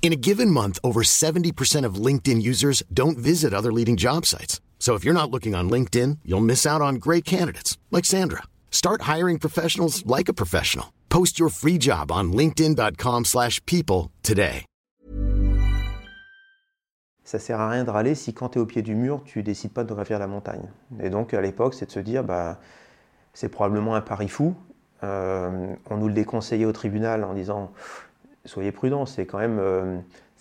In a given month, over 70% of LinkedIn users don't visit other leading job sites. So if you're not looking on LinkedIn, you'll miss out on great candidates like Sandra. Start hiring professionals like a professional. Post your free job on linkedin.com/people today. Ça sert à rien de râler si quand tu es au pied du mur, tu décides pas de gravir la montagne. Et donc à l'époque, c'est de se dire bah c'est probablement un pari fou. Euh, on nous le déconseillait au tribunal en disant soyez prudents, c'est quand même, euh,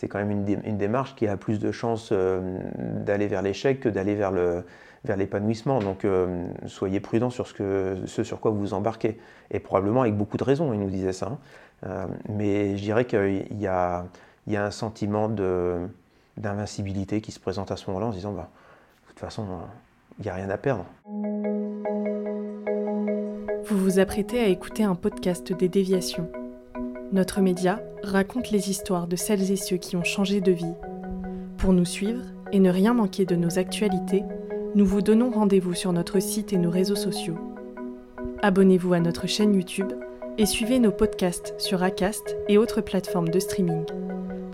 quand même une, dé- une démarche qui a plus de chances euh, d'aller vers l'échec que d'aller vers le vers l'épanouissement. Donc euh, soyez prudents sur ce, que, sur quoi vous vous embarquez. Et probablement avec beaucoup de raisons, il nous disait ça. hein. Mais je dirais qu'il y a, il y a un sentiment d'invincibilité qui se présente à ce moment-là en se disant, bah, de toute façon, il n'y a rien à perdre. Vous vous apprêtez à écouter un podcast des déviations. Notre média raconte les histoires de celles et ceux qui ont changé de vie. Pour nous suivre et ne rien manquer de nos actualités, nous vous donnons rendez-vous sur notre site et nos réseaux sociaux. Abonnez-vous à notre chaîne YouTube et suivez nos podcasts sur Acast et autres plateformes de streaming.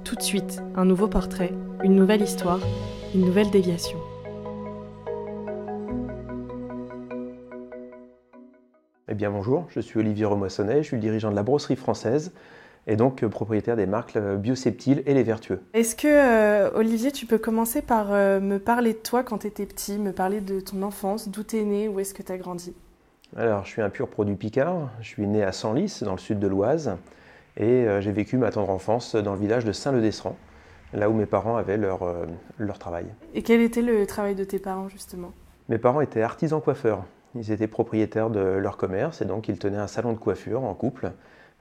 Tout de suite, un nouveau portrait, une nouvelle histoire, une nouvelle déviation. Eh bien bonjour, je suis Olivier Remoissonnet, je suis le dirigeant de la brosserie française et donc euh, propriétaire des marques euh, Bioseptile et Les Vertueux. Est-ce que, euh, Olivier, tu peux commencer par euh, me parler de toi quand tu étais petit, me parler de ton enfance, d'où tu es né, où est-ce que tu as grandi? Alors je suis un pur produit picard, je suis né à Senlis dans le sud de l'Oise et euh, j'ai vécu ma tendre enfance dans le village de Saint-Le-Desran, là où mes parents avaient leur, leur travail. Et quel était le travail de tes parents, justement? Mes parents étaient artisans coiffeurs. Ils étaient propriétaires de leur commerce et donc ils tenaient un salon de coiffure en couple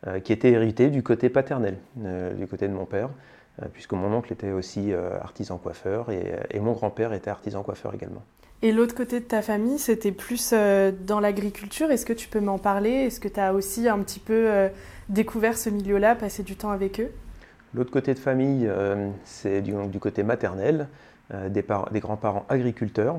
euh, qui était hérité du côté paternel, euh, du côté de mon père, euh, puisque mon oncle était aussi artisan coiffeur et, et mon grand-père était artisan coiffeur également. Et l'autre côté de ta famille, c'était plus dans l'agriculture. Est-ce que tu peux m'en parler? Est-ce que tu as aussi un petit peu découvert ce milieu-là, passé du temps avec eux? L'autre côté de famille, c'est du, du côté maternel, des grands-parents agriculteurs.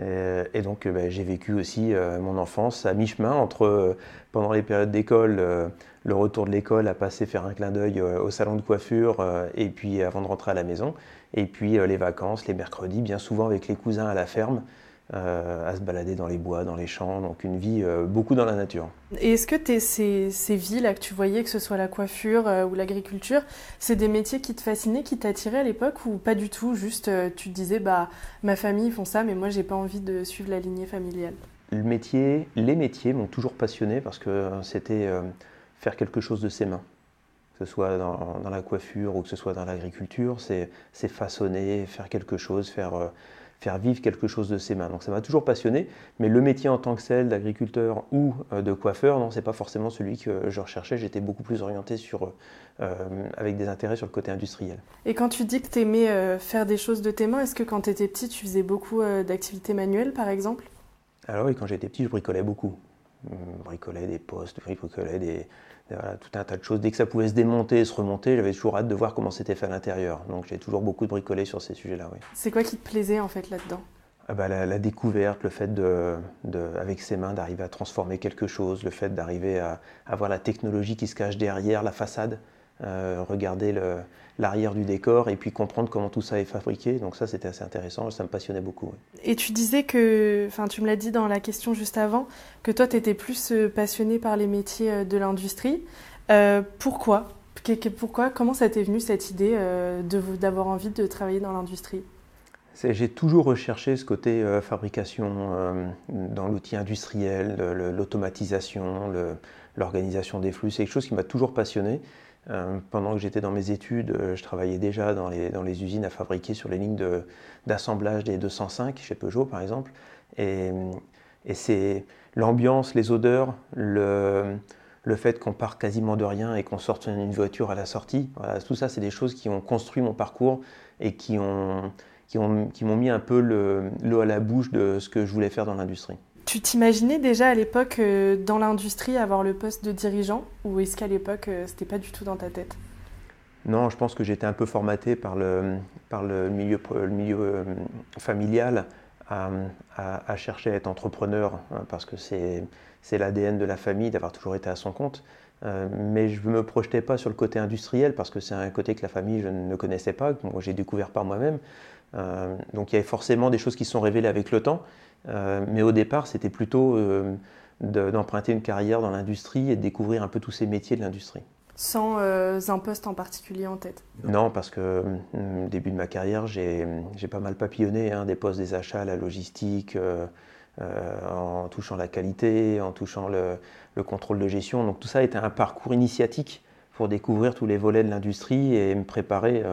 Euh, et donc, euh, ben, j'ai vécu aussi euh, mon enfance à mi-chemin entre, pendant les périodes d'école, le retour de l'école à passer faire un clin d'œil au salon de coiffure, et puis avant de rentrer à la maison, et puis les vacances, les mercredis, bien souvent avec les cousins à la ferme, euh, à se balader dans les bois, dans les champs, donc une vie euh, beaucoup dans la nature. Et est-ce que ces, ces vies-là que tu voyais, que ce soit la coiffure euh, ou l'agriculture, c'est des métiers qui te fascinaient, qui t'attiraient à l'époque ou pas du tout Juste, tu te disais, bah, ma famille ils font ça, mais moi, j'ai pas envie de suivre la lignée familiale? Le métier, les métiers m'ont toujours passionné parce que c'était faire quelque chose de ses mains. Que ce soit dans, dans la coiffure ou que ce soit dans l'agriculture, c'est c'est façonner, faire quelque chose, faire, faire vivre quelque chose de ses mains. Donc ça m'a toujours passionné, mais le métier en tant que celle d'agriculteur ou euh, de coiffeur, non, c'est pas forcément celui que je recherchais. J'étais beaucoup plus orienté sur, euh, avec des intérêts sur le côté industriel. Et quand tu dis que t'aimais euh, faire des choses de tes mains, est-ce que quand t'étais petit, tu faisais beaucoup euh, d'activités manuelles, par exemple? Alors oui, quand j'étais petit, je bricolais beaucoup. Je bricolais des postes, je bricolais des, voilà, tout un tas de choses. Dès que ça pouvait se démonter et se remonter, j'avais toujours hâte de voir comment c'était fait à l'intérieur. Donc j'ai toujours beaucoup de bricolé sur ces sujets-là, oui. C'est quoi qui te plaisait en fait là-dedans? Ah bah, la, la découverte, le fait de, de- avec ses mains d'arriver à transformer quelque chose, le fait d'arriver à, à voir la technologie qui se cache derrière la façade, euh, regarder le- l'arrière du décor et puis comprendre comment tout ça est fabriqué. Donc ça, c'était assez intéressant, ça me passionnait beaucoup. oui. Et tu disais que, enfin tu me l'as dit dans la question juste avant, que toi tu étais plus euh, passionné par les métiers euh, de l'industrie. Euh, pourquoi? Pourquoi? Comment ça t'est venu cette idée d'avoir envie de travailler dans l'industrie? J'ai toujours recherché ce côté euh, fabrication euh, dans l'outil industriel, l'automatisation, l'organisation des flux. C'est quelque chose qui m'a toujours passionné. Euh, pendant que j'étais dans mes études, euh, je travaillais déjà dans les, usines à fabriquer sur les lignes d'assemblage des 205 chez Peugeot par exemple. Et, et c'est l'ambiance, les odeurs, le, fait qu'on part quasiment de rien et qu'on sorte une voiture à la sortie. tout ça, c'est des choses qui ont construit mon parcours et qui m'ont mis un peu l'eau à la bouche de ce que je voulais faire dans l'industrie. Tu t'imaginais déjà à l'époque euh, dans l'industrie avoir le poste de dirigeant ou est-ce qu'à l'époque euh, c'était pas du tout dans ta tête? Non, je pense que j'étais un peu formaté par le, par le milieu, euh, familial à, chercher à être entrepreneur hein, parce que c'est l'ADN de la famille d'avoir toujours été à son compte. mais je ne me projetais pas sur le côté industriel parce que c'est un côté que la famille je ne connaissais pas, que j'ai découvert par moi-même. donc il y avait forcément des choses qui se sont révélées avec le temps. Euh, mais au départ, c'était plutôt euh, d'emprunter une carrière dans l'industrie et de découvrir un peu tous ces métiers de l'industrie. Sans euh, un poste en particulier en tête Non, parce que au début de ma carrière, j'ai pas mal papillonné, hein, des postes des achats, la logistique, en touchant la qualité, en touchant le, le, contrôle de gestion. Donc tout ça était un parcours initiatique pour découvrir tous les volets de l'industrie et me préparer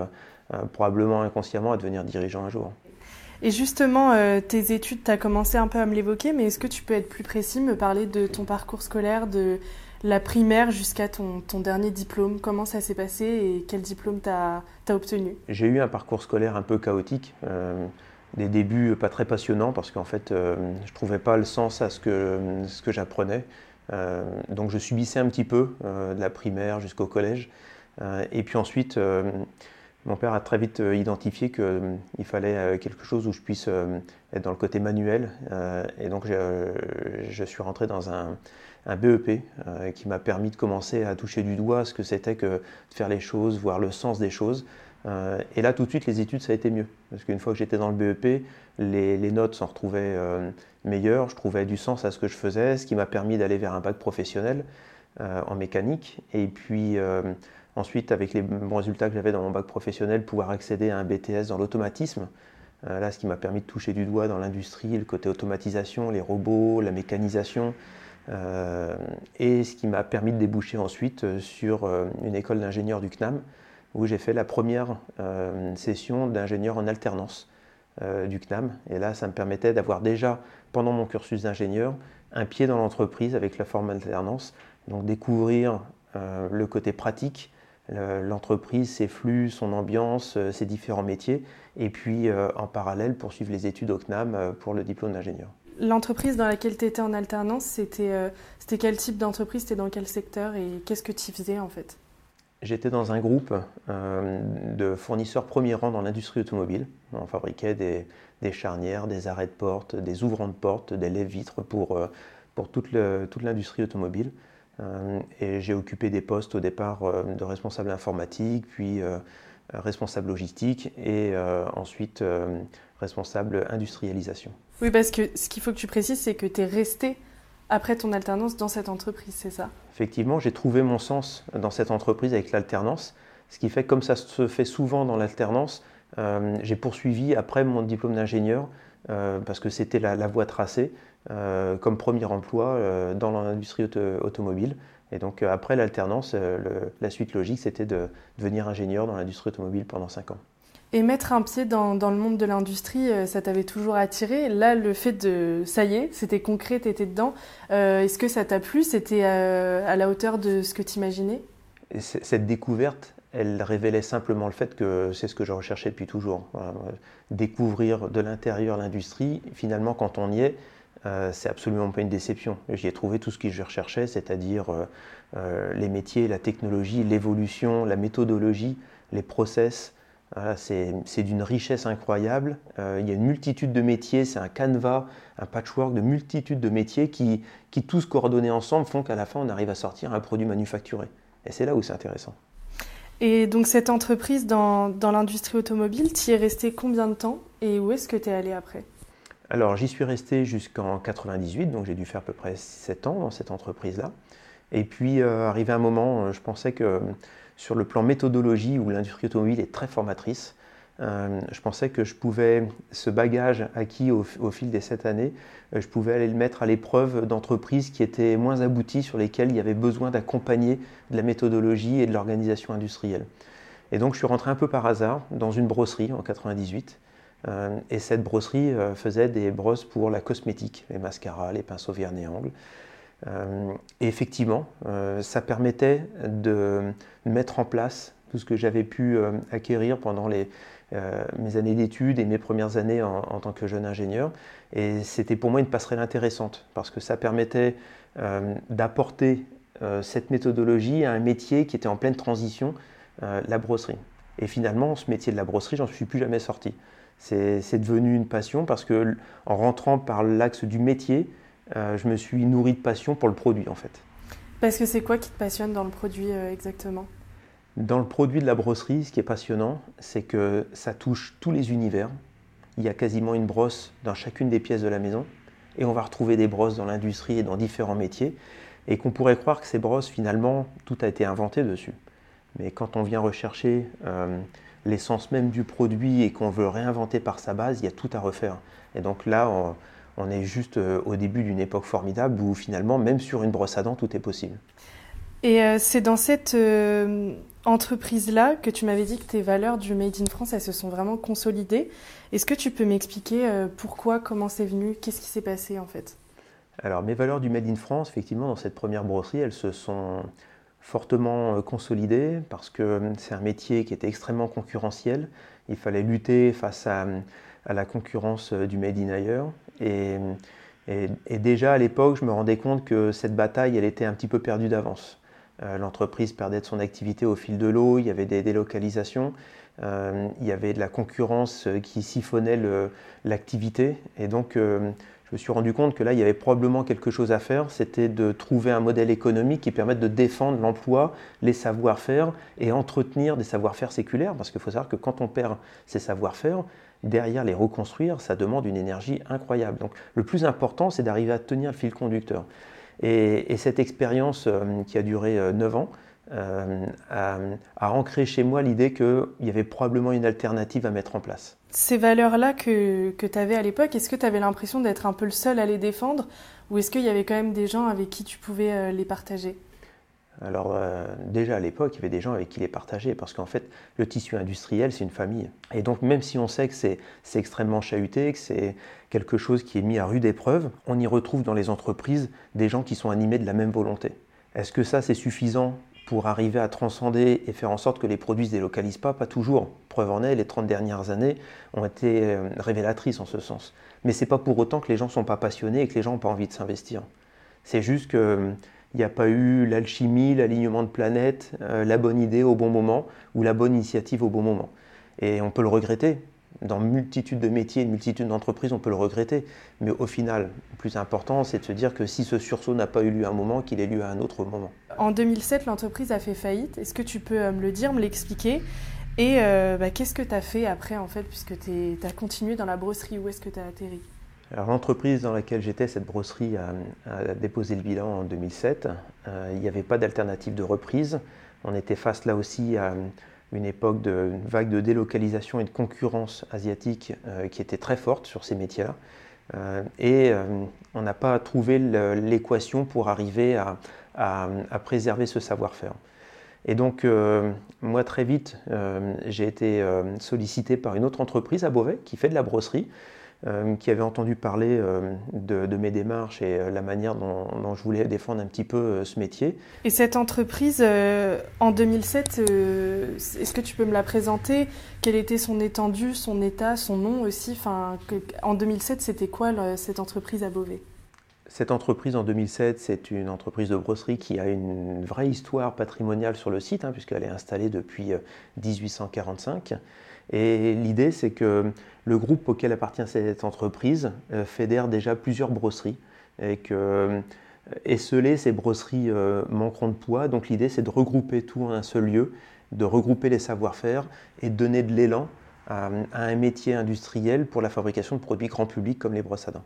probablement inconsciemment à devenir dirigeant un jour. Et justement, euh, tes études, tu as commencé un peu à me l'évoquer, mais est-ce que tu peux être plus précis, me parler de ton parcours scolaire, de la primaire jusqu'à ton, dernier diplôme? Comment ça s'est passé et quel diplôme tu as, obtenu? J'ai eu un parcours scolaire un peu chaotique. Euh, des débuts pas très passionnants parce qu'en fait, euh, je trouvais pas le sens à ce que, ce que j'apprenais. donc je subissais un petit peu de la primaire jusqu'au collège. et puis ensuite, mon père a très vite euh, identifié qu'il euh, fallait euh, quelque chose où je puisse être dans le côté manuel. et donc je, suis rentré dans un, BEP qui m'a permis de commencer à toucher du doigt ce que c'était que de faire les choses, voir le sens des choses. et là, tout de suite, les études, ça a été mieux. Parce qu'une fois que j'étais dans le BEP, les, les notes s'en retrouvaient meilleures, je trouvais du sens à ce que je faisais, ce qui m'a permis d'aller vers un bac professionnel en mécanique. Et puis Ensuite, avec les bons résultats que j'avais dans mon bac professionnel, pouvoir accéder à un BTS dans l'automatisme. Euh, là, ce qui m'a permis de toucher du doigt dans l'industrie, le côté automatisation, les robots, la mécanisation. Euh, et ce qui m'a permis de déboucher ensuite euh, sur une école d'ingénieur du CNAM, où j'ai fait la première session d'ingénieur en alternance du CNAM. Et là, ça me permettait d'avoir déjà, pendant mon cursus d'ingénieur, un pied dans l'entreprise avec la forme alternance. Donc découvrir le côté pratique, l'entreprise, ses flux, son ambiance, euh, ses différents métiers, et puis euh, en parallèle poursuivre les études au CNAM euh, pour le diplôme d'ingénieur. L'entreprise dans laquelle tu étais en alternance, c'était quel type d'entreprise, c'était dans quel secteur? Et qu'est-ce que tu faisais en fait? J'étais dans un groupe de fournisseurs premier rang dans l'industrie automobile. On fabriquait des, des, charnières, des arrêts de porte, des ouvrants de porte, des lèvres-vitres pour, pour toute l'industrie automobile. Euh, et j'ai occupé des postes au départ euh, de responsable informatique, puis euh, responsable logistique et ensuite responsable industrialisation. Oui, parce que ce qu'il faut que tu précises, c'est que tu es resté après ton alternance dans cette entreprise, c'est ça? Effectivement, j'ai trouvé mon sens dans cette entreprise avec l'alternance, ce qui fait comme ça se fait souvent dans l'alternance, j'ai poursuivi après mon diplôme d'ingénieur parce que c'était la, voie tracée. Euh, comme premier emploi euh, dans l'industrie automobile. Et donc euh, après l'alternance, la suite logique, c'était de devenir ingénieur dans l'industrie automobile pendant 5 ans. Et mettre un pied dans, dans le monde de l'industrie, ça t'avait toujours attiré? Là, le fait de, ça y est, c'était concret, t'étais dedans. Est-ce que ça t'a plu? C'était à la hauteur de ce que tu imaginais Cette découverte, elle révélait simplement le fait que c'est ce que je recherchais depuis toujours. Découvrir de l'intérieur l'industrie, finalement, quand on y est, euh, c'est absolument pas une déception. J'y ai trouvé tout ce que je recherchais, c'est-à-dire euh, euh, les métiers, la technologie, l'évolution, la méthodologie, les process. c'est d'une richesse incroyable. il y a une multitude de métiers, c'est un canevas, un patchwork de multitudes de métiers qui, qui tous coordonnés ensemble font qu'à la fin on arrive à sortir un produit manufacturé. Et c'est là où c'est intéressant. Et donc cette entreprise dans, dans l'industrie automobile, tu y es resté combien de temps et où est-ce que tu es allé après? Alors j'y suis resté jusqu'en 98, donc j'ai dû faire à peu près 7 ans dans cette entreprise-là. Et puis euh, arrivé un moment, euh, je pensais que euh, sur le plan méthodologie, où l'industrie automobile est très formatrice, je pensais que je pouvais, ce bagage acquis au, fil des 7 années, je pouvais aller le mettre à l'épreuve d'entreprises qui étaient moins abouties, sur lesquelles il y avait besoin d'accompagner de la méthodologie et de l'organisation industrielle. Et donc je suis rentré un peu par hasard dans une brosserie en 98. Euh, et cette brosserie euh, faisait des brosses pour la cosmétique, les mascaras, les pinceaux vernis angles. et effectivement, ça permettait de mettre en place tout ce que j'avais pu acquérir pendant mes années d'études et mes premières années en, tant que jeune ingénieur. Et c'était pour moi une passerelle intéressante parce que ça permettait d'apporter cette méthodologie à un métier qui était en pleine transition, la brosserie. Et finalement, ce métier de la brosserie, j'en suis plus jamais sorti. C'est devenu une passion parce que en rentrant par l'axe du métier, euh, je me suis nourri de passion pour le produit en fait. Parce que c'est quoi qui te passionne dans le produit euh, exactement? Dans le produit de la brosserie, ce qui est passionnant, c'est que ça touche tous les univers. Il y a quasiment une brosse dans chacune des pièces de la maison et on va retrouver des brosses dans l'industrie et dans différents métiers et qu'on pourrait croire que ces brosses finalement tout a été inventé dessus. Mais quand on vient rechercher euh, l'essence même du produit et qu'on veut réinventer par sa base, il y a tout à refaire. Et donc là, on, est juste euh, au début d'une époque formidable où finalement, même sur une brosse à dents, tout est possible. Et euh, c'est dans cette entreprise-là que tu m'avais dit que tes valeurs du Made in France, elles se sont vraiment consolidées. Est-ce que tu peux m'expliquer pourquoi, comment c'est venu, qu'est-ce qui s'est passé en fait? Alors mes valeurs du Made in France, effectivement, dans cette première brosserie, elles se sont fortement euh, consolidé parce que euh, c'est un métier qui était extrêmement concurrentiel. Il fallait lutter face à, la concurrence euh, du Made in ailleurs. Et, déjà à l'époque, je me rendais compte que cette bataille, elle était un petit peu perdue d'avance. L'entreprise perdait de son activité au fil de l'eau, il y avait des délocalisations, il y avait de la concurrence qui siphonnait l'activité. Et donc, je me suis rendu compte que là, il y avait probablement quelque chose à faire, c'était de trouver un modèle économique qui permette de défendre l'emploi, les savoir-faire et entretenir des savoir-faire séculaires, parce qu'il faut savoir que quand on perd ces savoir-faire, derrière les reconstruire, ça demande une énergie incroyable. Donc le plus important, c'est d'arriver à tenir le fil conducteur. Et, cette expérience euh, qui a duré 9 euh, ans, euh, a, ancré chez moi l'idée qu'il y avait probablement une alternative à mettre en place. Ces valeurs-là que, que tu avais à l'époque, est-ce que tu avais l'impression d'être un peu le seul à les défendre ou est-ce qu'il y avait quand même des gens avec qui tu pouvais euh, les partager? Alors euh, déjà à l'époque, il y avait des gens avec qui les partager, parce qu'en fait, le tissu industriel, c'est une famille. Et donc même si on sait que c'est extrêmement chahuté, que c'est quelque chose qui est mis à rude épreuve, on y retrouve dans les entreprises des gens qui sont animés de la même volonté. Est-ce que ça, c'est suffisant pour arriver à transcender et faire en sorte que les produits ne se délocalisent pas Pas toujours. Preuve en est, les 30 dernières années ont été euh, révélatrices en ce sens. Mais ce n'est pas pour autant que les gens ne sont pas passionnés et que les gens n'ont pas envie de s'investir. C'est juste qu'il euh, n'y a pas eu l'alchimie, l'alignement de planètes, euh, la bonne idée au bon moment ou la bonne initiative au bon moment. Et on peut le regretter, dans multitude de métiers, une multitude d'entreprises, on peut le regretter. Mais au final, le plus important, c'est de se dire que si ce sursaut n'a pas eu lieu à un moment, qu'il ait lieu à un autre moment. En 2007, l'entreprise a fait faillite. Est-ce que tu peux euh, me le dire, me l'expliquer? Et euh, bah, qu'est-ce que tu as fait après, en fait, puisque tu as continué dans la brosserie Où est-ce que tu as atterri? Alors l'entreprise dans laquelle j'étais, cette brosserie, a, déposé le bilan en 2007. Euh, il n'y avait pas d'alternative de reprise. On était face là aussi à une époque de vague de délocalisation et de concurrence asiatique euh, qui était très forte sur ces métiers-là. Euh, et euh, on n'a pas trouvé l'équation pour arriver à, à, préserver ce savoir-faire. Et donc, moi, très vite, j'ai été sollicité par une autre entreprise à Beauvais qui fait de la brosserie euh, qui avait entendu parler euh, de, mes démarches et euh, la manière dont, je voulais défendre un petit peu ce métier. Et cette entreprise, en 2007, est-ce que tu peux me la présenter? Quelle était son étendue, son état, son nom aussi? Enfin, En 2007, c'était quoi cette entreprise à Beauvais? Cette entreprise en 2007, c'est une entreprise de brosserie qui a une vraie histoire patrimoniale sur le site, hein, puisqu'elle est installée depuis 1845. Et l'idée, c'est que le groupe auquel appartient cette entreprise euh, fédère déjà plusieurs brosseries et que euh, esseler ces brosseries euh, manqueront de poids. Donc l'idée, c'est de regrouper tout en un seul lieu, de regrouper les savoir-faire et de donner de l'élan à, un métier industriel pour la fabrication de produits grand public comme les brosses à dents.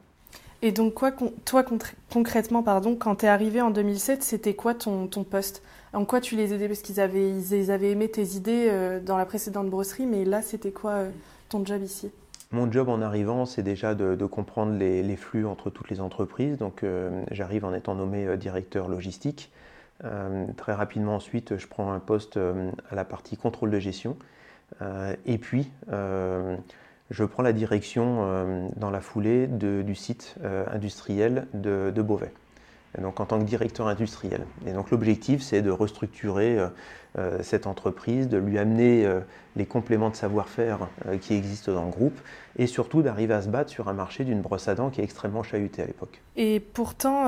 Et donc, quoi, toi, concrètement, pardon, quand tu es arrivé en 2007, c'était quoi ton, ton poste? En quoi tu les aidais? Parce qu'ils avaient, ils avaient aimé tes idées euh, dans la précédente brosserie, mais là, c'était quoi euh, ton job ici? Mon job en arrivant, c'est déjà de, comprendre les, flux entre toutes les entreprises. Donc, euh, j'arrive en étant nommé directeur logistique. très rapidement ensuite, je prends un poste à la partie contrôle de gestion. et puis, je prends la direction dans la foulée du site industriel de Beauvais. donc en tant que directeur industriel. Et donc l'objectif, c'est de restructurer cette entreprise, de lui amener les compléments de savoir-faire qui existent dans le groupe, et surtout d'arriver à se battre sur un marché d'une brosse à dents qui est extrêmement chahuté à l'époque. Et pourtant,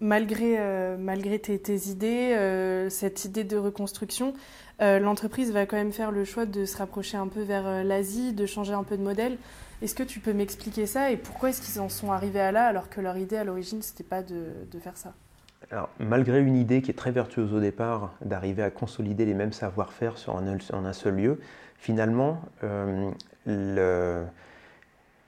malgré, malgré tes, idées, cette idée de reconstruction, euh, l'entreprise va quand même faire le choix de se rapprocher un peu vers euh, l'Asie, de changer un peu de modèle. Est-ce que tu peux m'expliquer ça et pourquoi est-ce qu'ils en sont arrivés à là alors que leur idée à l'origine c'était pas de, faire ça? Alors, malgré une idée qui est très vertueuse au départ, d'arriver à consolider les mêmes savoir-faire sur un, en un seul lieu, finalement, euh, le,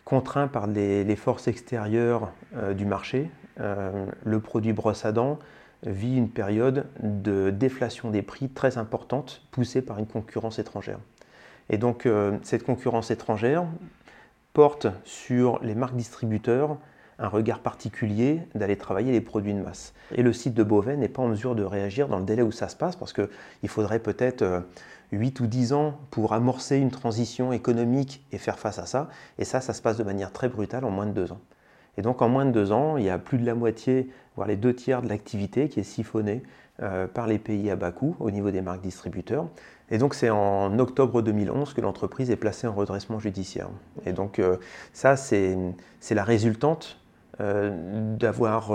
contraint par les, forces extérieures du marché, le produit brosse à dents vit une période de déflation des prix très importante, poussée par une concurrence étrangère. Et donc euh, cette concurrence étrangère porte sur les marques distributeurs un regard particulier d'aller travailler les produits de masse. Et le site de Beauvais n'est pas en mesure de réagir dans le délai où ça se passe, parce qu'il faudrait peut-être 8 euh, ou 10 ans pour amorcer une transition économique et faire face à ça. Et ça, ça se passe de manière très brutale en moins de 2 ans. Et donc en moins de 2 ans, il y a plus de la moitié voire les deux tiers de l'activité qui est siphonnée euh, par les pays à bas coût au niveau des marques distributeurs. Et donc c'est en octobre 2011 que l'entreprise est placée en redressement judiciaire. Et donc euh, ça, c'est la résultante euh, d'avoir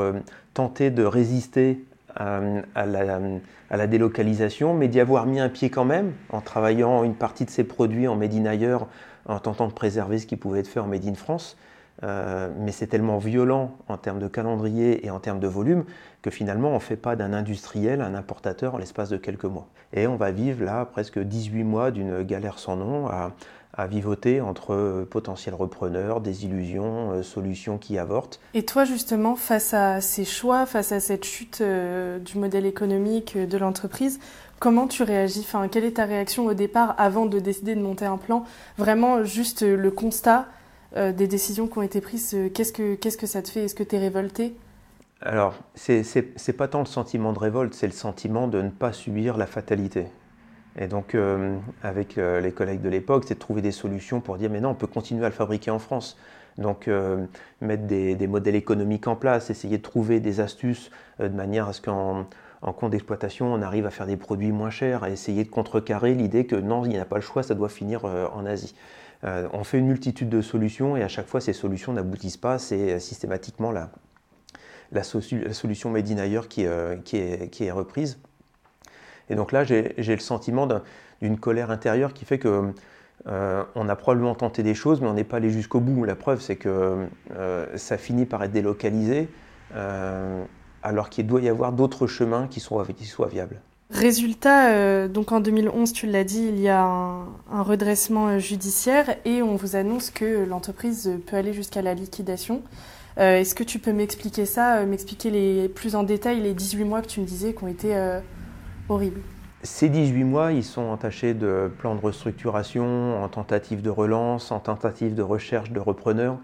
tenté de résister à, la, à, la, délocalisation, mais d'y avoir mis un pied quand même en travaillant une partie de ses produits en Made in ailleurs, en tentant de préserver ce qui pouvait être fait en Made in France. Euh, mais c'est tellement violent en termes de calendrier et en termes de volume que finalement on ne fait pas d'un industriel un importateur en l'espace de quelques mois. Et on va vivre là presque 18 mois d'une galère sans nom à, à vivoter entre potentiels repreneurs, désillusions, euh, solutions qui avortent. Et toi justement, face à ces choix, face à cette chute euh, du modèle économique de l'entreprise, comment tu réagis? Enfin, Quelle est ta réaction au départ avant de décider de monter un plan? Vraiment juste le constat euh, des décisions qui ont été prises, euh, qu'est-ce que, ça te fait? Est-ce que tu es révolté? Alors, c'est, c'est, pas tant le sentiment de révolte, c'est le sentiment de ne pas subir la fatalité. Et donc, euh, avec les collègues de l'époque, c'est de trouver des solutions pour dire mais non, on peut continuer à le fabriquer en France. Donc, mettre des, modèles économiques en place, essayer de trouver des astuces de manière à ce qu'en en compte d'exploitation, on arrive à faire des produits moins chers, à essayer de contrecarrer l'idée que non, il n'y a pas le choix, ça doit finir en Asie. Euh, on fait une multitude de solutions et à chaque fois ces solutions n'aboutissent pas. C'est systématiquement la, la, solution made in ailleurs qui, euh, qui, est, reprise. Et donc là, j'ai le sentiment d'une colère intérieure qui fait que euh, on a probablement tenté des choses, mais on n'est pas allé jusqu'au bout. La preuve, c'est que ça finit par être délocalisé, alors qu'il doit y avoir d'autres chemins qui soient viables. Résultat, euh, donc en 2011, tu l'as dit, il y a un, redressement euh, judiciaire et on vous annonce que l'entreprise peut aller jusqu'à la liquidation. Euh, est-ce que tu peux m'expliquer ça, m'expliquer les, plus en détail les 18 mois que tu me disais qui ont été horribles? Ces 18 mois, ils sont entachés de plans de restructuration, en tentative de relance, en tentative de recherche de repreneurs.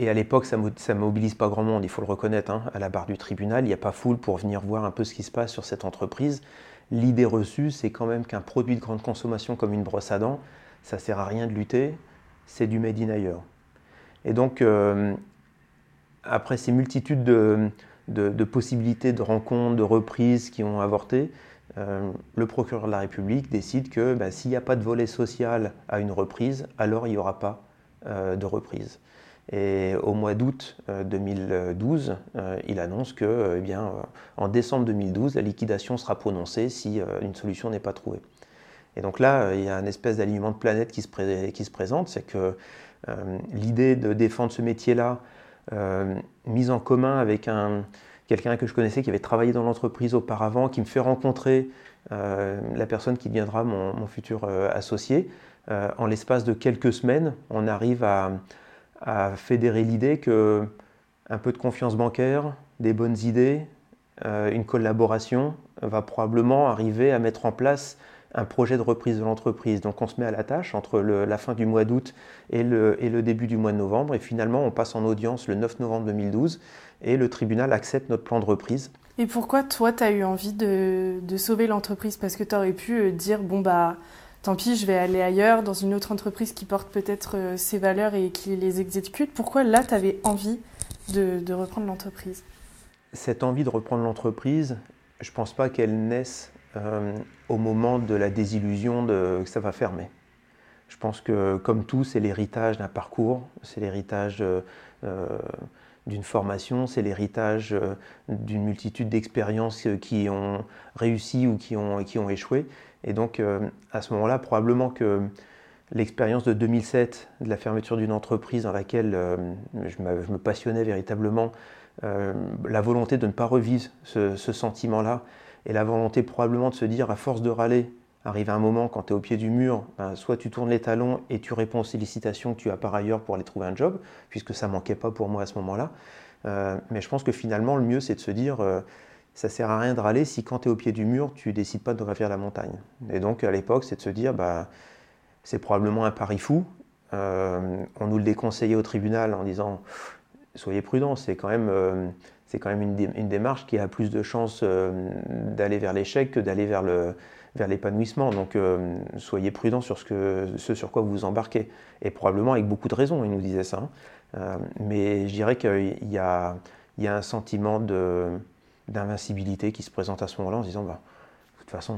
Et à l'époque, ça ne mobilise pas grand monde, il faut le reconnaître. Hein. À la barre du tribunal, il n'y a pas foule pour venir voir un peu ce qui se passe sur cette entreprise. L'idée reçue, c'est quand même qu'un produit de grande consommation comme une brosse à dents, ça ne sert à rien de lutter, c'est du made in ailleurs. Et donc, euh, après ces multitudes de, possibilités de rencontres, de reprises qui ont avorté, euh, le procureur de la République décide que bah, s'il n'y a pas de volet social à une reprise, alors il n'y aura pas euh, de reprise. Et au mois d'août 2012, euh, euh, il annonce que, euh, eh bien, en décembre 2012, la liquidation sera prononcée si une solution n'est pas trouvée. Et donc là, il y a un espèce d'alignement de planète qui se, présente, c'est que l'idée de défendre ce métier-là, mise en commun avec un, quelqu'un que je connaissais qui avait travaillé dans l'entreprise auparavant, qui me fait rencontrer la personne qui deviendra mon futur associé, en l'espace de quelques semaines, on arrive à à fédérer l'idée que un peu de confiance bancaire, des bonnes idées, euh, une collaboration va probablement arriver à mettre en place un projet de reprise de l'entreprise. Donc on se met à la tâche entre la fin du mois d'août et le, début du mois de novembre. Et finalement, on passe en audience le 9 novembre 2012 et le tribunal accepte notre plan de reprise. Et pourquoi toi, tu as eu envie de, de sauver l'entreprise? Parce que tu aurais pu euh, dire, bon, bah, tant pis, je vais aller ailleurs, dans une autre entreprise qui porte peut-être euh, ses valeurs et qui les exécute. Pourquoi là, tu avais envie de, reprendre l'entreprise? Cette envie de reprendre l'entreprise, je ne pense pas qu'elle naisse euh, au moment de la désillusion de, que ça va fermer. Je pense que, comme tout, c'est l'héritage d'un parcours, c'est l'héritage euh, d'une formation, c'est l'héritage euh, d'une multitude d'expériences qui ont réussi ou qui ont, qui ont échoué. Et donc, à ce moment-là, probablement que l'expérience de 2007, de la fermeture d'une entreprise dans laquelle je, me passionnais véritablement, la volonté de ne pas revivre ce, sentiment-là, et la volonté probablement de se dire, à force de râler, arrive un moment quand tu es au pied du mur, ben, soit tu tournes les talons et tu réponds aux sollicitations que tu as par ailleurs pour aller trouver un job, puisque ça manquait pas pour moi à ce moment-là. Euh, mais je pense que finalement, le mieux, c'est de se dire, euh, ça sert à rien de râler si quand tu es au pied du mur, tu décides pas de gravir la montagne. Et donc, à l'époque, c'est de se dire, bah, c'est probablement un pari fou. Euh, on nous le déconseillait au tribunal en disant, soyez prudents, c'est quand même c'est quand même une, démarche qui a plus de chances euh, d'aller vers l'échec que d'aller vers le vers l'épanouissement. Donc euh, soyez prudents sur ce, que, ce sur quoi vous vous embarquez. Et probablement avec beaucoup de raisons, il nous disait ça. Hein. Euh, mais je dirais qu'il y a, y a un sentiment d'invincibilité qui se présente à ce moment-là en se disant, bah, de toute façon,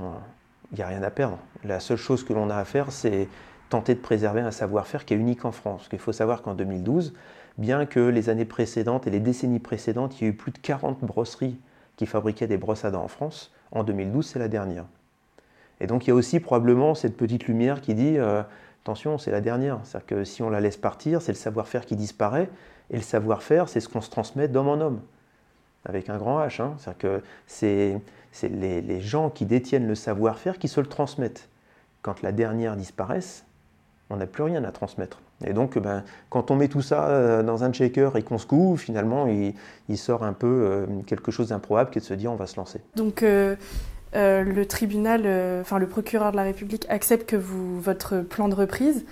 il n'y a rien à perdre. La seule chose que l'on a à faire, c'est tenter de préserver un savoir-faire qui est unique en France. Parce qu'il faut savoir qu'en 2012, bien que les années précédentes et les décennies précédentes, il y a eu plus de 40 brosseries qui fabriquaient des brosses à dents en France. En 2012, c'est la dernière. Et donc il y a aussi probablement cette petite lumière qui dit euh, attention, c'est la dernière. C'est-à-dire que si on la laisse partir, c'est le savoir-faire qui disparaît. Et le savoir-faire, c'est ce qu'on se transmet d'homme en homme, avec un grand H. Hein. C'est-à-dire que c'est, les, gens qui détiennent le savoir-faire qui se le transmettent. Quand la dernière disparaisse, on n'a plus rien à transmettre. Et donc, ben, quand on met tout ça euh, dans un checker et qu'on se couvre, finalement, il, sort un peu euh, quelque chose d'improbable qui est de se dire on va se lancer. Donc, euh, le tribunal, enfin le procureur de la République accepte que vous, votre plan de reprise.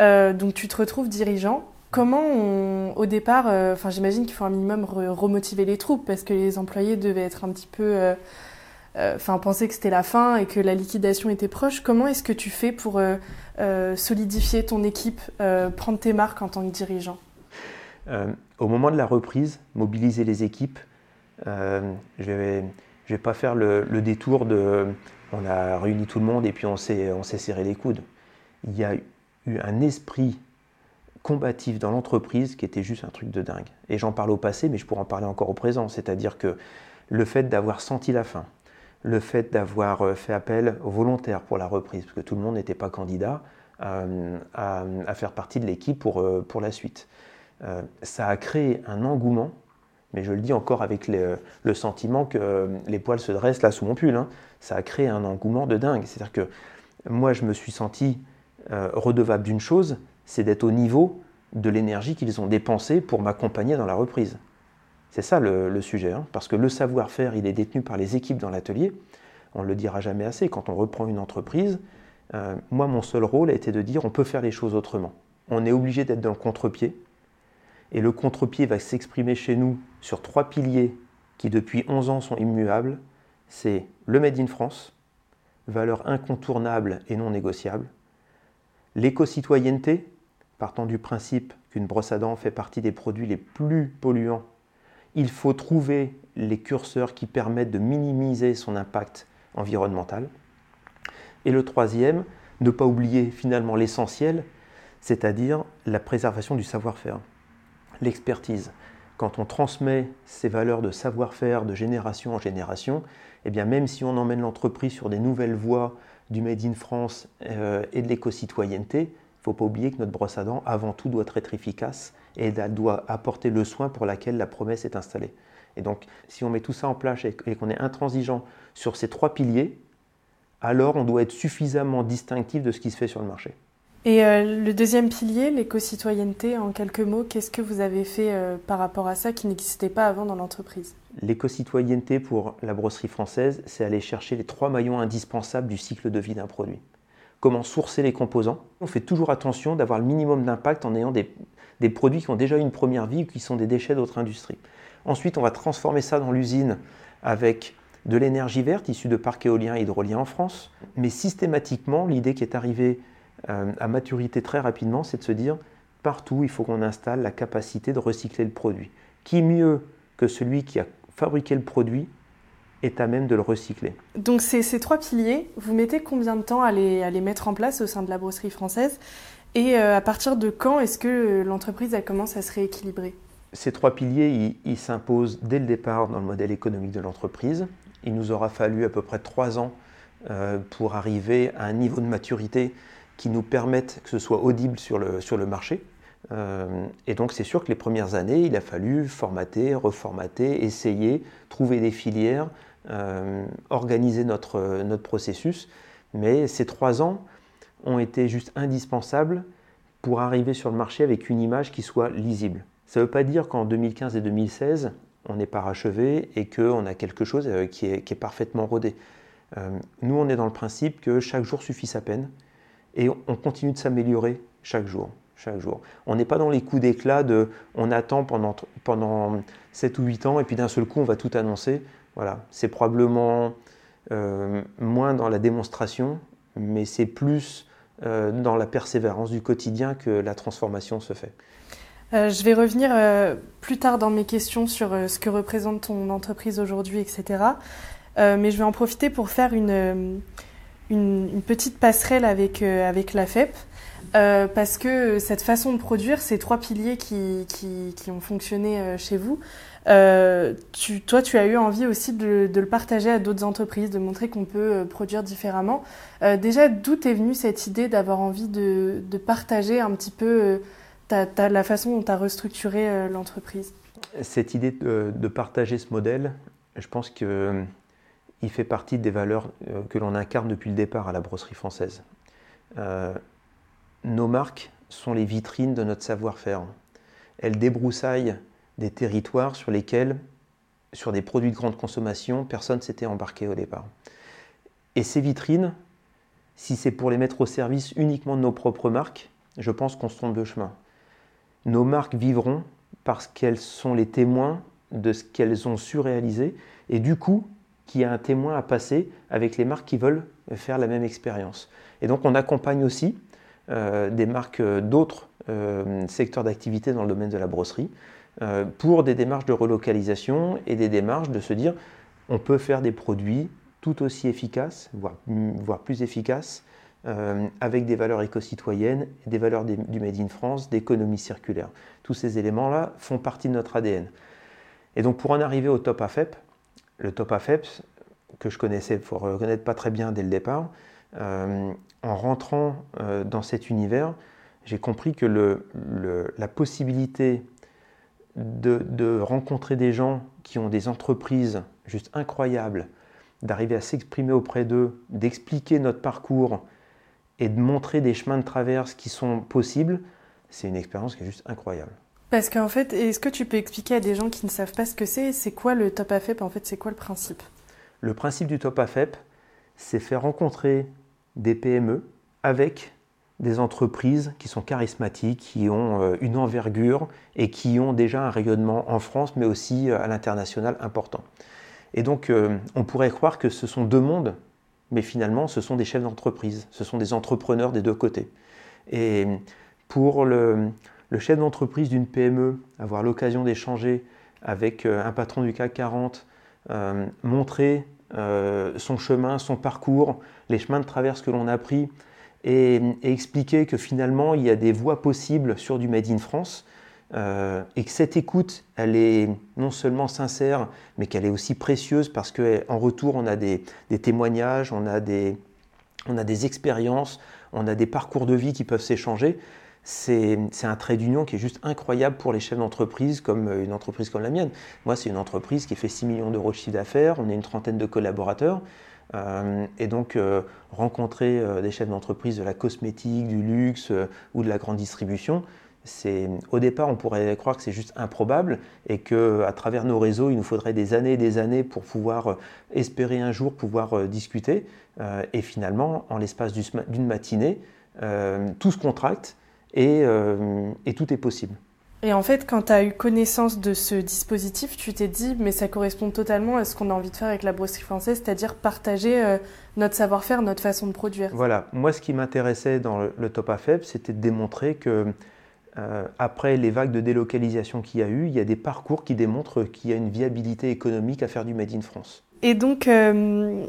donc, tu te retrouves dirigeant. Comment, au départ, enfin, j'imagine qu'il faut un minimum remotiver les troupes parce que les employés devaient être un petit peu enfin penser que c'était la fin et que la liquidation était proche. Comment est-ce que tu fais pour euh, solidifier ton équipe, euh, prendre tes marques en tant que dirigeant? Euh, Au moment de la reprise, mobiliser les équipes, je je vais pas faire le, détour de on a réuni tout le monde et puis on s'est serré les coudes. Il y a eu un esprit combatif dans l'entreprise qui était juste un truc de dingue. Et j'en parle au passé, mais je pourrais en parler encore au présent. C'est-à-dire que le fait d'avoir senti la fin, le fait d'avoir euh, fait appel aux volontaires pour la reprise, parce que tout le monde n'était pas candidat euh, à, faire partie de l'équipe pour, euh, pour la suite. ça a créé un engouement, mais je le dis encore avec le sentiment que les poils se dressent là sous mon pull, hein. ça a créé un engouement de dingue. C'est-à-dire que moi, je me suis senti redevable d'une chose, c'est d'être au niveau de l'énergie qu'ils ont dépensée pour m'accompagner dans la reprise. C'est ça le, sujet, hein, parce que le savoir-faire, il est détenu par les équipes dans l'atelier. On ne le dira jamais assez. Quand on reprend une entreprise, euh, moi, mon seul rôle a été de dire on peut faire les choses autrement. On est obligé d'être dans le contre-pied. Et le contre-pied va s'exprimer chez nous sur trois piliers qui, depuis 11 ans, sont immuables. C'est le Made in France, valeur incontournable et non négociable. L'éco-citoyenneté, partant du principe qu'une brosse à dents fait partie des produits les plus polluants il faut trouver les curseurs qui permettent de minimiser son impact environnemental. Et le troisième, ne pas oublier finalement l'essentiel, c'est-à-dire la préservation du savoir-faire, l'expertise. Quand on transmet ces valeurs de savoir-faire de génération en génération, eh bien même si on emmène l'entreprise sur des nouvelles voies du Made in France euh, et de l'éco-citoyenneté, faut pas oublier que notre brosse à dents, avant tout, doit être efficace et elle doit apporter le soin pour lequel la promesse est installée. Et donc, si on met tout ça en place et qu'on est intransigeant sur ces trois piliers, alors on doit être suffisamment distinctif de ce qui se fait sur le marché. Et euh, le deuxième pilier, l'éco-citoyenneté, en quelques mots, qu'est-ce que vous avez fait euh, par rapport à ça qui n'existait pas avant dans l'entreprise? L'éco-citoyenneté pour la brosserie française, c'est aller chercher les trois maillons indispensables du cycle de vie d'un produit. Comment sourcer les composants On fait toujours attention d'avoir le minimum d'impact en ayant des, produits qui ont déjà une première vie ou qui sont des déchets d'autres industries. Ensuite, on va transformer ça dans l'usine avec de l'énergie verte issue de parcs éoliens et hydroliens en France. Mais systématiquement, l'idée qui est arrivée euh, à maturité très rapidement, c'est de se dire partout, il faut qu'on installe la capacité de recycler le produit. qui mieux que celui qui a fabriqué le produit est à même de le recycler. Donc ces, ces trois piliers, vous mettez combien de temps à les, à les, mettre en place au sein de la brosserie française Et euh, à partir de quand est-ce que l'entreprise commence à se rééquilibrer? Ces trois piliers, ils, ils s'imposent dès le départ dans le modèle économique de l'entreprise. Il nous aura fallu à peu près trois ans euh, pour arriver à un niveau de maturité qui nous permette que ce soit audible sur le, sur le marché. Euh, et donc c'est sûr que les premières années, il a fallu formater, reformater, essayer, trouver des filières, euh, organiser notre, notre processus. Mais ces trois ans ont été juste indispensables pour arriver sur le marché avec une image qui soit lisible. Ça ne veut pas dire qu'en 2015 et 2016, on n'est pas parachevé et qu'on a quelque chose euh, est, qui est parfaitement rodé. nous, on est dans le principe que chaque jour suffit sa peine et on continue de s'améliorer chaque jour chaque jour. On n'est pas dans les coups d'éclat de on attend pendant, pendant 7 ou 8 ans et puis d'un seul coup on va tout annoncer. Voilà, c'est probablement euh, moins dans la démonstration, mais c'est plus euh, dans la persévérance du quotidien que la transformation se fait. Euh, je vais revenir plus tard dans mes questions sur ce que représente ton entreprise aujourd'hui, etc. mais je vais en profiter pour faire une, une, une petite passerelle avec, avec la FEP. Euh, parce que cette façon de produire, ces trois piliers qui, ont fonctionné euh, chez vous, euh, toi, tu as eu envie aussi de, le partager à d'autres entreprises, de montrer qu'on peut produire différemment. Déjà, d'où est venue cette idée d'avoir envie de, partager un petit peu ta, la façon dont tu as restructuré l'entreprise? Cette idée de, partager ce modèle, je pense que il fait partie des valeurs que l'on incarne depuis le départ à la brosserie française. Nos marques sont les vitrines de notre savoir-faire. Elles débroussaillent des territoires sur lesquels, sur des produits de grande consommation, personne s'était embarqué au départ. Et ces vitrines, si c'est pour les mettre au service uniquement de nos propres marques, je pense qu'on se trompe de chemin. Nos marques vivront parce qu'elles sont les témoins de ce qu'elles ont su réaliser et du coup, qu'il y a un témoin à passer avec les marques qui veulent faire la même expérience. Et donc on accompagne aussi des marques d'autres euh, secteurs d'activité dans le domaine de la brosserie euh, pour des démarches de relocalisation et des démarches de se dire on peut faire des produits tout aussi efficaces, voire, voire plus efficaces, euh, avec des valeurs éco-citoyennes, des valeurs du Made in France, d'économie circulaire. Tous ces éléments-là font partie de notre ADN. Et donc pour en arriver au top AFEP, le top AFEP, que je connaissais, il faut reconnaître pas très bien dès le départ, euh, en rentrant euh, dans cet univers, j'ai compris que le, le, la possibilité de, de, rencontrer des gens qui ont des entreprises juste incroyables, d'arriver à s'exprimer auprès d'eux, d'expliquer notre parcours et de montrer des chemins de traverse qui sont possibles, c'est une expérience qui est juste incroyable. Parce qu'en fait, est-ce que tu peux expliquer à des gens qui ne savent pas ce que c'est C'est quoi le top AFEP En fait, c'est quoi le principe? Le principe du top AFEP, c'est faire rencontrer des PME avec des entreprises qui sont charismatiques, qui ont euh, une envergure et qui ont déjà un rayonnement en France, mais aussi euh, à l'international important. Et donc, euh, on pourrait croire que ce sont deux mondes, mais finalement, ce sont des chefs d'entreprise, ce sont des entrepreneurs des deux côtés. Et pour le, chef d'entreprise d'une PME, avoir l'occasion d'échanger avec un patron du CAC 40, euh, montrer son chemin, son parcours, les chemins de traverse que l'on a pris, et, expliquer que finalement il y a des voies possibles sur du Made in France, euh, et que cette écoute, elle est non seulement sincère, mais qu'elle est aussi précieuse parce qu'en retour on a des, des témoignages, on a des, on a des expériences, on a des parcours de vie qui peuvent s'échanger c'est un trait d'union qui est juste incroyable pour les chefs d'entreprise comme une entreprise comme la mienne. Moi, c'est une entreprise qui fait 6 millions d'euros de chiffre d'affaires, on est une trentaine de collaborateurs. Euh, et donc, euh, rencontrer euh, des chefs d'entreprise de la cosmétique, du luxe euh, ou de la grande distribution, au départ, on pourrait croire que c'est juste improbable et qu'à travers nos réseaux, il nous faudrait des années et des années pour pouvoir euh, espérer un jour pouvoir euh, discuter. et finalement, en l'espace d'une matinée, tout se contracte et, euh, et, tout est possible. Et en fait, quand tu as eu connaissance de ce dispositif, tu t'es dit, mais ça correspond totalement à ce qu'on a envie de faire avec la brosserie française, c'est-à-dire partager euh, notre savoir-faire, notre façon de produire. Voilà, moi ce qui m'intéressait dans le, le top AFEB, c'était de démontrer que après les vagues de délocalisation qu'il y a eu, il y a des parcours qui démontrent qu'il y a une viabilité économique à faire du Made in France. Et donc, euh,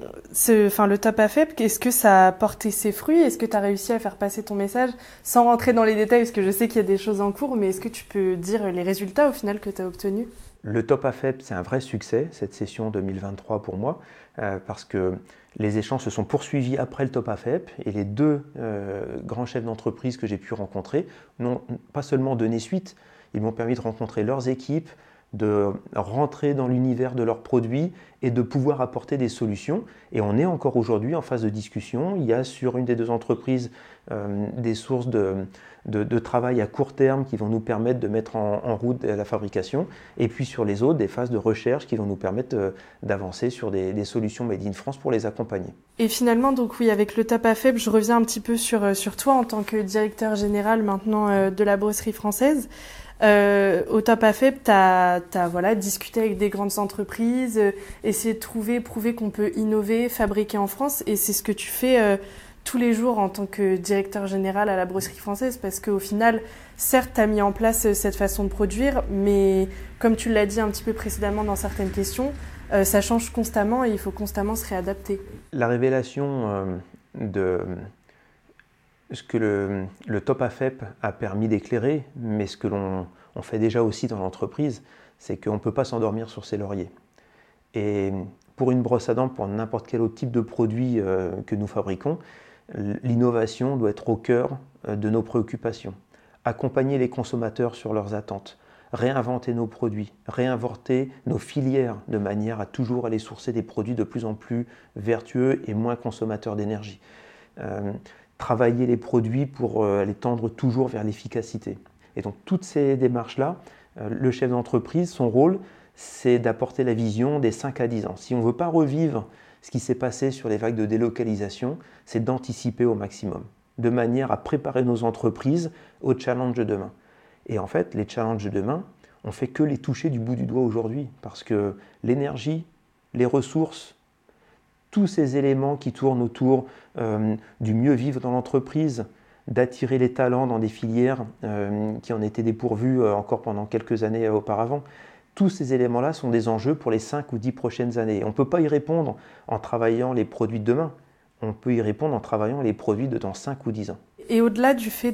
enfin, le top AFEP, est-ce que ça a porté ses fruits? Est-ce que tu as réussi à faire passer ton message? Sans rentrer dans les détails Parce que je sais qu'il y a des choses en cours, mais est-ce que tu peux dire les résultats au final que tu as obtenus? Le top AFEP, c'est un vrai succès, cette session 2023 pour moi, euh, parce que les échanges se sont poursuivis après le top AFEP et les deux euh, grands chefs d'entreprise que j'ai pu rencontrer n'ont pas seulement donné suite, ils m'ont permis de rencontrer leurs équipes, de rentrer dans l'univers de leurs produits et de pouvoir apporter des solutions. Et on est encore aujourd'hui en phase de discussion. Il y a sur une des deux entreprises euh, des sources de, de, travail à court terme qui vont nous permettre de mettre en, route la fabrication. Et puis sur les autres, des phases de recherche qui vont nous permettre euh, d'avancer sur des, solutions Made in France pour les accompagner. Et finalement, donc oui, avec le faible, je reviens un petit peu sur, euh, sur toi en tant que directeur général maintenant de la brosserie française. Euh, au Top AFEP, tu as, voilà, discuté avec des grandes entreprises, euh, essayé de trouver, prouver qu'on peut innover, fabriquer en France. Et c'est ce que tu fais euh, tous les jours en tant que directeur général à la brosserie française. Parce qu'au final, certes, tu as mis en place euh, cette façon de produire, mais comme tu l'as dit un petit peu précédemment dans certaines questions, ça change constamment et il faut constamment se réadapter. La révélation de ce que le, top AFEP a permis d'éclairer, mais ce que l'on fait déjà aussi dans l'entreprise, c'est qu'on ne peut pas s'endormir sur ses lauriers. Et pour une brosse à dents, pour n'importe quel autre type de produit euh, que nous fabriquons, l'innovation doit être au cœur euh, de nos préoccupations. Accompagner les consommateurs sur leurs attentes, réinventer nos produits, réinventer nos filières de manière à toujours aller sourcer des produits de plus en plus vertueux et moins consommateurs d'énergie. Euh, travailler les produits pour euh, les tendre toujours vers l'efficacité. Et donc toutes ces démarches-là, euh, le chef d'entreprise, son rôle, c'est d'apporter la vision des 5 à 10 ans. Si on ne veut pas revivre ce qui s'est passé sur les vagues de délocalisation, c'est d'anticiper au maximum, de manière à préparer nos entreprises aux challenges de demain. Et en fait, les challenges de demain, on fait que les toucher du bout du doigt aujourd'hui, parce que l'énergie, les ressources, tous ces éléments qui tournent autour euh, du mieux vivre dans l'entreprise, d'attirer les talents dans des filières euh, qui en étaient dépourvues euh, encore pendant quelques années auparavant. Tous ces éléments-là sont des enjeux pour les 5 ou 10 prochaines années. On ne peut pas y répondre en travaillant les produits de demain. On peut y répondre en travaillant les produits de dans 5 ou 10 ans. Et au-delà du fait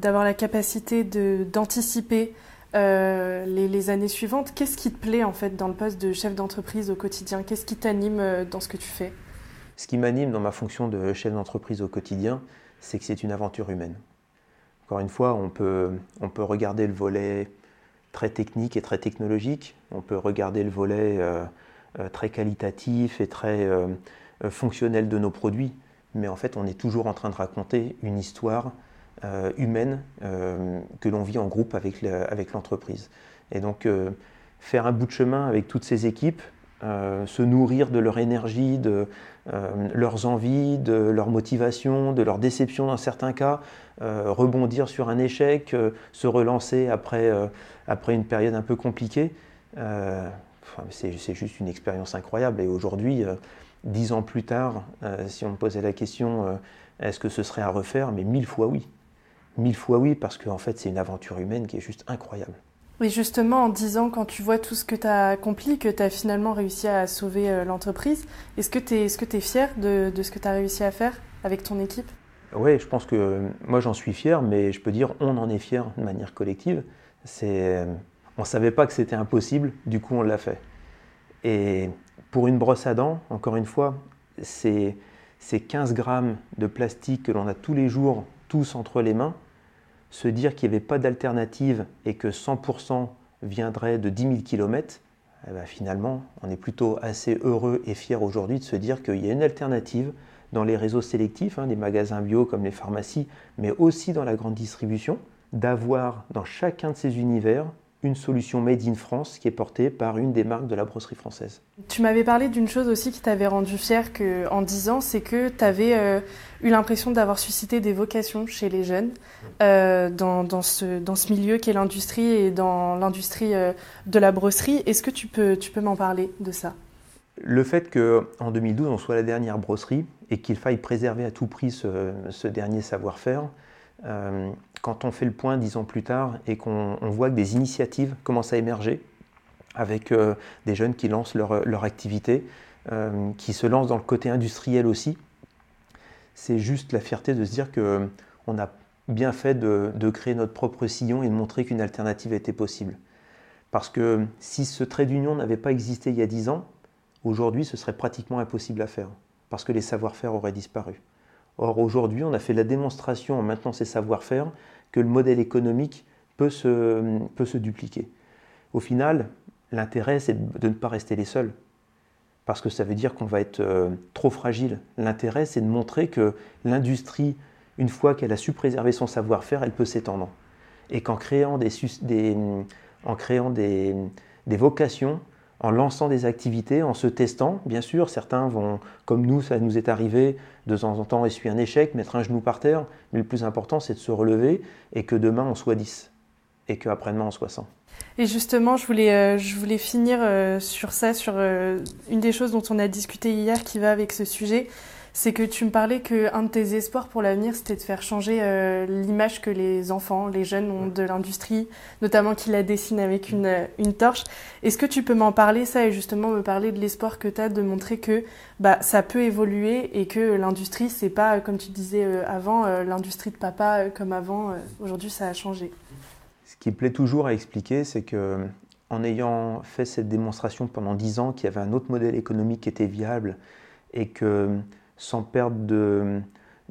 d'avoir la capacité d'anticiper euh, les, années suivantes. Qu'est-ce qui te plaît en fait dans le poste de chef d'entreprise au quotidien? Qu'est-ce qui t'anime euh, dans ce que tu fais? Ce qui m'anime dans ma fonction de chef d'entreprise au quotidien, c'est que c'est une aventure humaine. Encore une fois, on peut, on peut regarder le volet très technique et très technologique, on peut regarder le volet euh, très qualitatif et très fonctionnel de nos produits, mais en fait on est toujours en train de raconter une histoire humaine euh, que l'on vit en groupe avec l'entreprise. Et donc euh, faire un bout de chemin avec toutes ces équipes, se nourrir de leur énergie, de leurs envies, de leur motivation, de leur déception dans certains cas, rebondir sur un échec, se relancer après, après une période un peu compliquée. c'est juste une expérience incroyable. Et aujourd'hui, dix ans plus tard, si on me posait la question, est-ce que ce serait à refaire? Mais mille fois oui mille fois oui, parce qu'en fait, c'est une aventure humaine qui est juste incroyable. Oui, justement, en disant, quand tu vois tout ce que tu as accompli, que tu as finalement réussi à sauver euh, l'entreprise, est-ce que tu es, est es, fier de, de ce que tu as réussi à faire avec ton équipe? Oui, je pense que moi j'en suis fier, mais je peux dire on en est fier de manière collective. C'est, on ne savait pas que c'était impossible, du coup on l'a fait. Et pour une brosse à dents, encore une fois, c'est, c'est 15 grammes de plastique que l'on a tous les jours, tous entre les mains, se dire qu'il n'y avait pas d'alternative et que 100% viendrait de 10 000 km, finalement, on est plutôt assez heureux et fier aujourd'hui de se dire qu'il y a une alternative dans les réseaux sélectifs, hein, des magasins bio comme les pharmacies, mais aussi dans la grande distribution, d'avoir dans chacun de ces univers une solution made in France qui est portée par une des marques de la brosserie française. Tu m'avais parlé d'une chose aussi qui t'avait rendu fier que, en 10 ans, c'est que tu avais euh, eu l'impression d'avoir suscité des vocations chez les jeunes euh, dans, dans, ce, dans ce milieu qu'est l'industrie et dans l'industrie euh, de la brosserie. Est-ce que tu peux, tu peux m'en parler de ça? Le fait qu'en 2012, on soit la dernière brosserie et qu'il faille préserver à tout prix ce, ce dernier savoir-faire, quand on fait le point dix ans plus tard et qu'on voit que des initiatives commencent à émerger avec des jeunes qui lancent leur, leur activité, qui se lancent dans le côté industriel aussi, c'est juste la fierté de se dire qu'on a bien fait de, créer notre propre sillon et de montrer qu'une alternative était possible. Parce que si ce trait d'union n'avait pas existé il y a dix ans, aujourd'hui ce serait pratiquement impossible à faire, parce que les savoir-faire auraient disparu. Or aujourd'hui on a fait la démonstration en maintenant ces savoir-faire que le modèle économique peut se, peut dupliquer. Au final, l'intérêt c'est de ne pas rester les seuls parce que ça veut dire qu'on va être euh, trop fragile. L'intérêt, c'est de montrer que l'industrie, une fois qu'elle a su préserver son savoir-faire, elle peut s'étendre. Et qu'en créant, des, des, vocations, en lançant des activités, en se testant, bien sûr, certains vont, comme nous, ça nous est arrivé, de temps en temps essuyer un échec, mettre un genou par terre, mais le plus important, c'est de se relever et que demain, on soit 10 et qu'après-demain, on soit 100. Et justement, je voulais, euh, je voulais finir euh, sur ça, sur euh, une des choses dont on a discuté hier qui va avec ce sujet. C'est que tu me parlais qu'un de tes espoirs pour l'avenir, c'était de faire changer l'image que les enfants, les jeunes ont de l'industrie, notamment qu'ils la dessinent avec une, une torche. Est-ce que tu peux m'en parler, ça, et justement me parler de l'espoir que tu as de montrer que bah, ça peut évoluer et que l'industrie, c'est pas, comme tu disais avant, l'industrie de papa comme avant. Aujourd'hui, ça a changé. Ce qui plaît toujours à expliquer, c'est que en ayant fait cette démonstration pendant dix ans qu'il y avait un autre modèle économique qui était viable et que sans perdre de,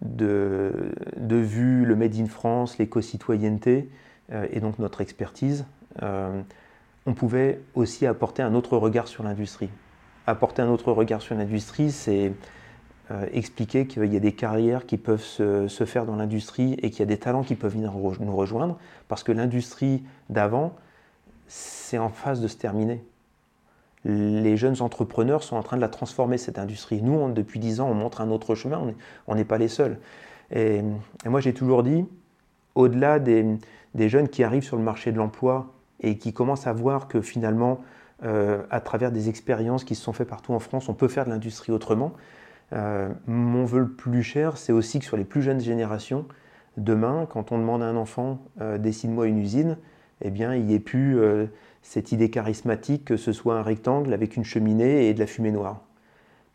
vue le Made in France, l'éco-citoyenneté euh, et donc notre expertise, euh, on pouvait aussi apporter un autre regard sur l'industrie. Apporter un autre regard sur l'industrie, c'est euh, expliquer qu'il y a des carrières qui peuvent se, faire dans l'industrie et qu'il y a des talents qui peuvent venir nous rejoindre, parce que l'industrie d'avant, c'est en phase de se terminer. Les jeunes entrepreneurs sont en train de la transformer, cette industrie. Nous, depuis dix ans, on montre un autre chemin, on n'est pas les seuls. Et, moi, j'ai toujours dit, au-delà des, jeunes qui arrivent sur le marché de l'emploi et qui commencent à voir que finalement, euh, à travers des expériences qui se sont faites partout en France, on peut faire de l'industrie autrement, euh, mon vœu le plus cher, c'est aussi que sur les plus jeunes générations, demain, quand on demande à un enfant euh, dessine-moi une usine, eh bien, il n'y ait plus cette idée charismatique que ce soit un rectangle avec une cheminée et de la fumée noire.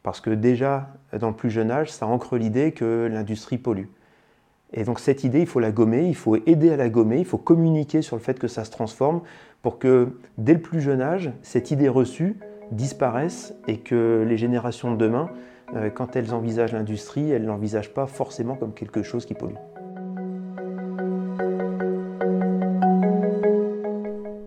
Parce que déjà, dans le plus jeune âge, ça ancre l'idée que l'industrie pollue. Et donc cette idée, il faut la gommer, il faut aider à la gommer, il faut communiquer sur le fait que ça se transforme pour que dès le plus jeune âge, cette idée reçue disparaisse et que les générations de demain euh, quand elles envisagent l'industrie, elles ne l'envisagent pas forcément comme quelque chose qui pollue.